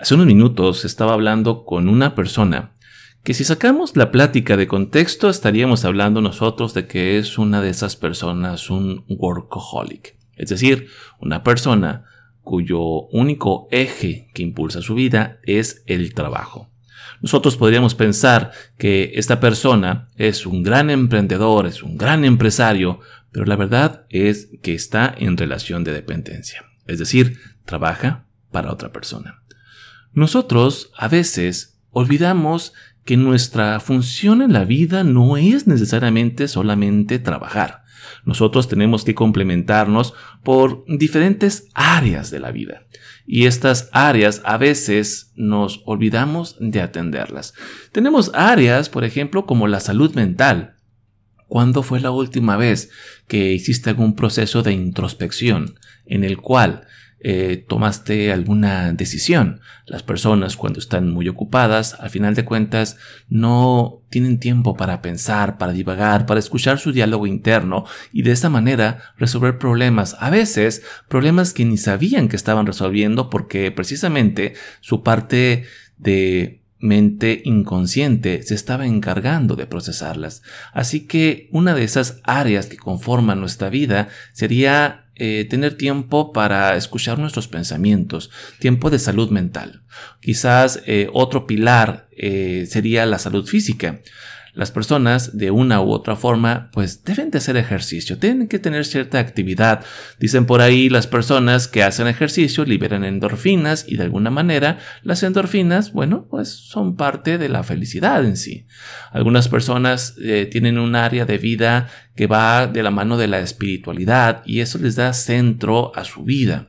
Hace unos minutos estaba hablando con una persona que si sacamos la plática de contexto estaríamos hablando nosotros de que es una de esas personas un workaholic, es decir, una persona cuyo único eje que impulsa su vida es el trabajo. Nosotros podríamos pensar que esta persona es un gran emprendedor, es un gran empresario, pero la verdad es que está en relación de dependencia, es decir, trabaja para otra persona. Nosotros a veces olvidamos que nuestra función en la vida no es necesariamente solamente trabajar. Nosotros tenemos que complementarnos por diferentes áreas de la vida. Y estas áreas a veces nos olvidamos de atenderlas. Tenemos áreas, por ejemplo, como la salud mental. ¿Cuándo fue la última vez que hiciste algún proceso de introspección en el cual eh, tomaste alguna decisión. Las personas cuando están muy ocupadas, al final de cuentas, no tienen tiempo para pensar, para divagar, para escuchar su diálogo interno y de esta manera resolver problemas, a veces problemas que ni sabían que estaban resolviendo porque precisamente su parte de mente inconsciente se estaba encargando de procesarlas. Así que una de esas áreas que conforman nuestra vida sería eh, tener tiempo para escuchar nuestros pensamientos, tiempo de salud mental. Quizás eh, otro pilar eh, sería la salud física. Las personas, de una u otra forma, pues deben de hacer ejercicio, tienen que tener cierta actividad. Dicen por ahí las personas que hacen ejercicio liberan endorfinas y de alguna manera las endorfinas, bueno, pues son parte de la felicidad en sí. Algunas personas eh, tienen un área de vida que va de la mano de la espiritualidad y eso les da centro a su vida.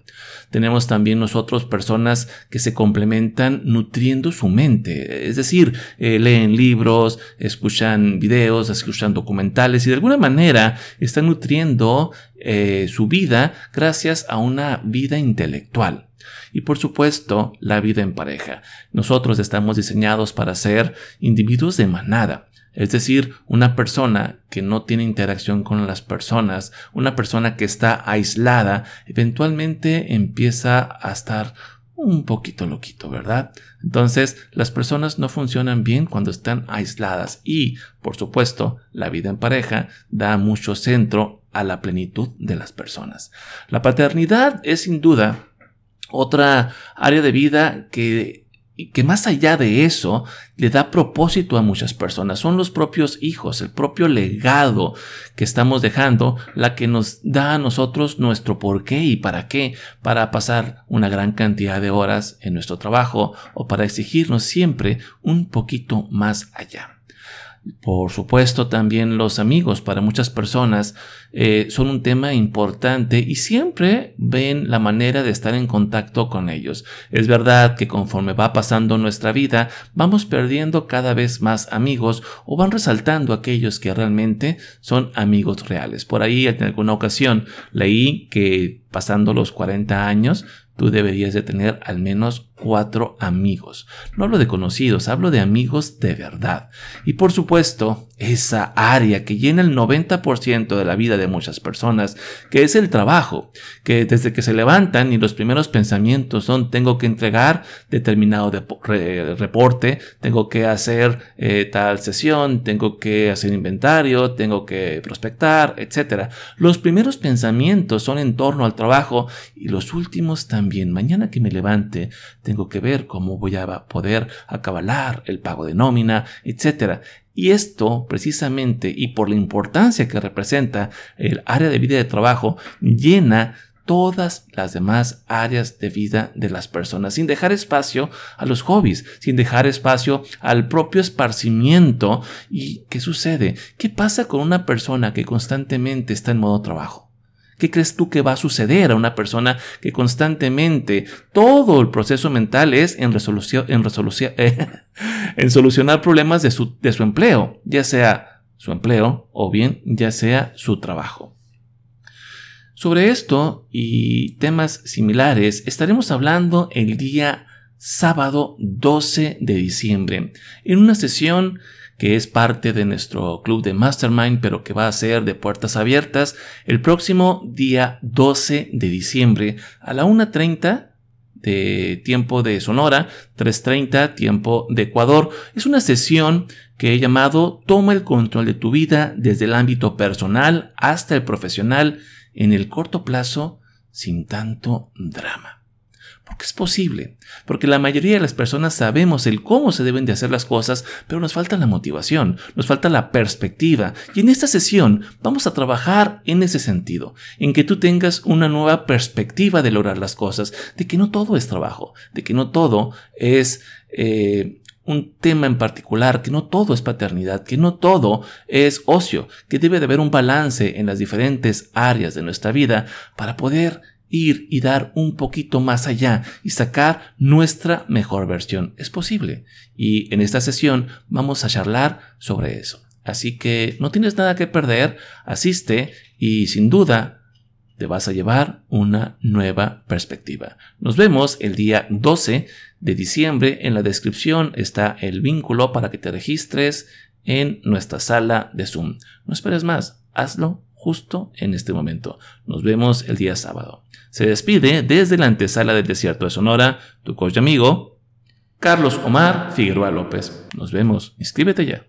Tenemos también nosotros personas que se complementan nutriendo su mente, es decir, eh, leen libros, escuchan videos, escuchan documentales y de alguna manera están nutriendo eh, su vida gracias a una vida intelectual. Y por supuesto, la vida en pareja. Nosotros estamos diseñados para ser individuos de manada. Es decir, una persona que no tiene interacción con las personas, una persona que está aislada, eventualmente empieza a estar un poquito loquito, ¿verdad? Entonces, las personas no funcionan bien cuando están aisladas y, por supuesto, la vida en pareja da mucho centro a la plenitud de las personas. La paternidad es sin duda otra área de vida que y que más allá de eso le da propósito a muchas personas. Son los propios hijos, el propio legado que estamos dejando, la que nos da a nosotros nuestro por qué y para qué, para pasar una gran cantidad de horas en nuestro trabajo o para exigirnos siempre un poquito más allá. Por supuesto, también los amigos para muchas personas eh, son un tema importante y siempre ven la manera de estar en contacto con ellos. Es verdad que conforme va pasando nuestra vida, vamos perdiendo cada vez más amigos o van resaltando aquellos que realmente son amigos reales. Por ahí en alguna ocasión leí que pasando los 40 años, tú deberías de tener al menos cuatro amigos. No hablo de conocidos, hablo de amigos de verdad. Y por supuesto, esa área que llena el 90% de la vida de muchas personas, que es el trabajo, que desde que se levantan y los primeros pensamientos son tengo que entregar determinado reporte, tengo que hacer eh, tal sesión, tengo que hacer inventario, tengo que prospectar, etc. Los primeros pensamientos son en torno al trabajo y los últimos también. Mañana que me levante, tengo que ver cómo voy a poder acabalar el pago de nómina, etc. Y esto precisamente y por la importancia que representa el área de vida de trabajo llena todas las demás áreas de vida de las personas, sin dejar espacio a los hobbies, sin dejar espacio al propio esparcimiento. ¿Y qué sucede? ¿Qué pasa con una persona que constantemente está en modo trabajo? ¿Qué crees tú que va a suceder a una persona que constantemente todo el proceso mental es en, resolución, en, resolución, en solucionar problemas de su, de su empleo, ya sea su empleo o bien ya sea su trabajo? Sobre esto y temas similares estaremos hablando el día sábado 12 de diciembre en una sesión que es parte de nuestro club de Mastermind, pero que va a ser de puertas abiertas el próximo día 12 de diciembre a la 1.30 de tiempo de Sonora, 3.30 tiempo de Ecuador. Es una sesión que he llamado Toma el control de tu vida desde el ámbito personal hasta el profesional en el corto plazo sin tanto drama. Porque es posible, porque la mayoría de las personas sabemos el cómo se deben de hacer las cosas, pero nos falta la motivación, nos falta la perspectiva. Y en esta sesión vamos a trabajar en ese sentido, en que tú tengas una nueva perspectiva de lograr las cosas, de que no todo es trabajo, de que no todo es eh, un tema en particular, que no todo es paternidad, que no todo es ocio, que debe de haber un balance en las diferentes áreas de nuestra vida para poder ir y dar un poquito más allá y sacar nuestra mejor versión. Es posible. Y en esta sesión vamos a charlar sobre eso. Así que no tienes nada que perder, asiste y sin duda te vas a llevar una nueva perspectiva. Nos vemos el día 12 de diciembre. En la descripción está el vínculo para que te registres en nuestra sala de Zoom. No esperes más, hazlo justo en este momento. Nos vemos el día sábado. Se despide desde la antesala del desierto de Sonora tu coach amigo, Carlos Omar Figueroa López. Nos vemos. Inscríbete ya.